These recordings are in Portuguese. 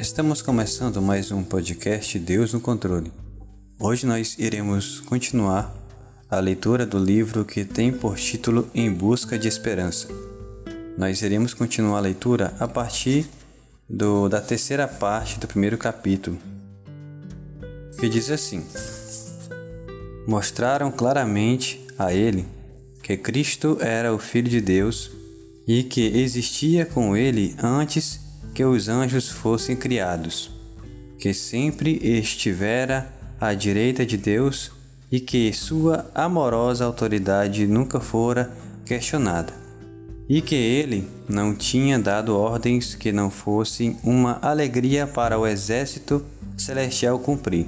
Estamos começando mais um podcast Deus no Controle. Hoje nós iremos continuar a leitura do livro que tem por título Em Busca de Esperança. Nós iremos continuar a leitura a partir do, da terceira parte do primeiro capítulo, que diz assim: Mostraram claramente a ele que Cristo era o Filho de Deus e que existia com ele antes que os anjos fossem criados, que sempre estivera à direita de Deus e que sua amorosa autoridade nunca fora questionada, e que ele não tinha dado ordens que não fossem uma alegria para o exército celestial cumprir.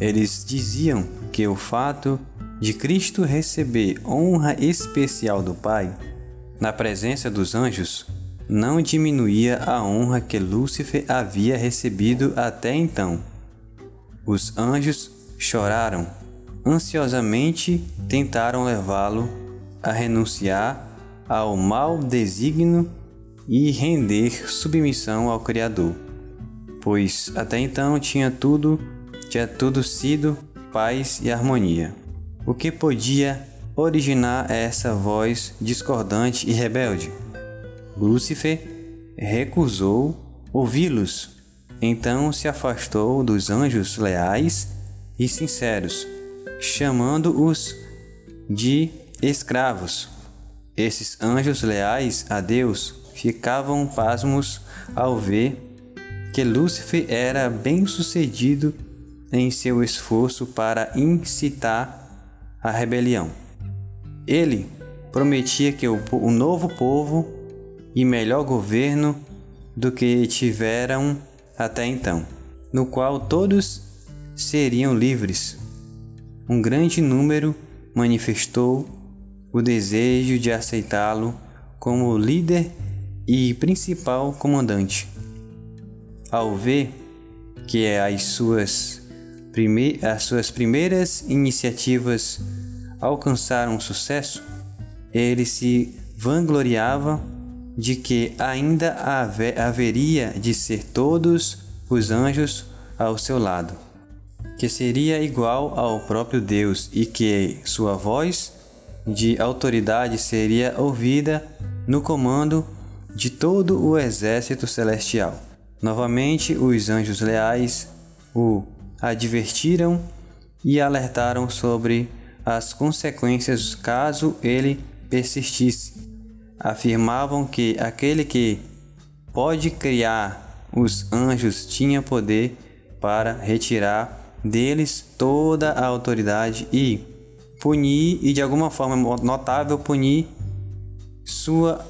Eles diziam que o fato de Cristo receber honra especial do Pai na presença dos anjos não diminuía a honra que Lúcifer havia recebido até então. Os anjos choraram, ansiosamente tentaram levá-lo a renunciar ao mau desígnio e render submissão ao Criador, pois até então tinha tudo, tinha tudo sido paz e harmonia. O que podia originar essa voz discordante e rebelde? Lúcifer recusou ouvi-los, então se afastou dos anjos leais e sinceros, chamando-os de escravos. Esses anjos leais a Deus ficavam pasmos ao ver que Lúcifer era bem-sucedido em seu esforço para incitar a rebelião. Ele prometia que o, o novo povo e melhor governo do que tiveram até então, no qual todos seriam livres. Um grande número manifestou o desejo de aceitá-lo como líder e principal comandante. Ao ver que as suas, prime as suas primeiras iniciativas alcançaram sucesso, ele se vangloriava de que ainda haveria de ser todos os anjos ao seu lado, que seria igual ao próprio Deus e que sua voz de autoridade seria ouvida no comando de todo o exército celestial. Novamente, os anjos leais o advertiram e alertaram sobre as consequências caso ele persistisse afirmavam que aquele que pode criar os anjos tinha poder para retirar deles toda a autoridade e punir e de alguma forma notável punir sua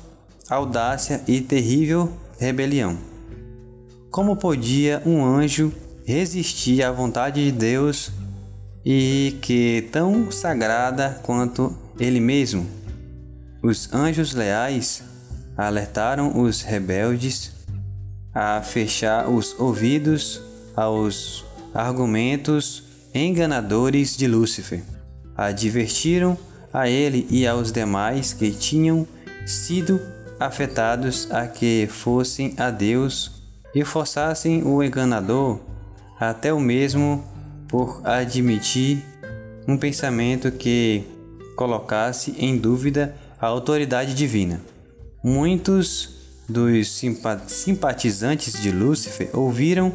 audácia e terrível rebelião. Como podia um anjo resistir à vontade de Deus e que tão sagrada quanto ele mesmo? Os anjos leais alertaram os rebeldes a fechar os ouvidos aos argumentos enganadores de Lúcifer. Advertiram a ele e aos demais que tinham sido afetados a que fossem a Deus e forçassem o enganador até o mesmo por admitir um pensamento que colocasse em dúvida a autoridade divina. Muitos dos simpatizantes de Lúcifer ouviram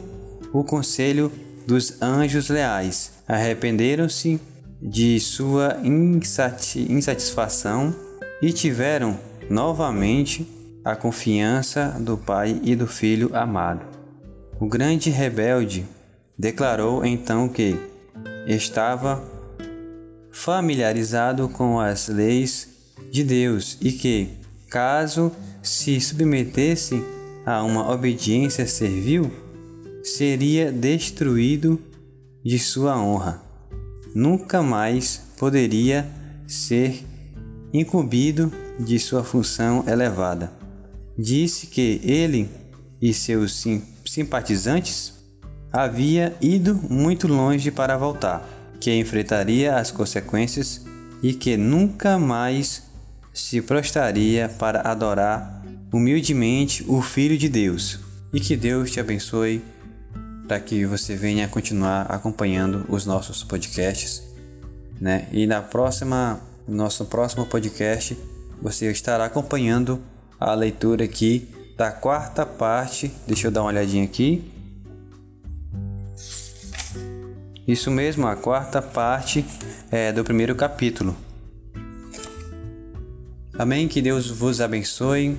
o conselho dos anjos leais, arrependeram-se de sua insatisfação e tiveram novamente a confiança do Pai e do Filho amado. O grande rebelde declarou então que estava familiarizado com as leis de Deus e que, caso se submetesse a uma obediência servil, seria destruído de sua honra. Nunca mais poderia ser incumbido de sua função elevada. Disse que ele e seus sim simpatizantes havia ido muito longe para voltar, que enfrentaria as consequências e que nunca mais se prostraria para adorar humildemente o Filho de Deus. e que Deus te abençoe para que você venha continuar acompanhando os nossos podcasts, né? E na próxima, nosso próximo podcast, você estará acompanhando a leitura aqui da quarta parte. Deixa eu dar uma olhadinha aqui. Isso mesmo, a quarta parte é, do primeiro capítulo. Amém. Que Deus vos abençoe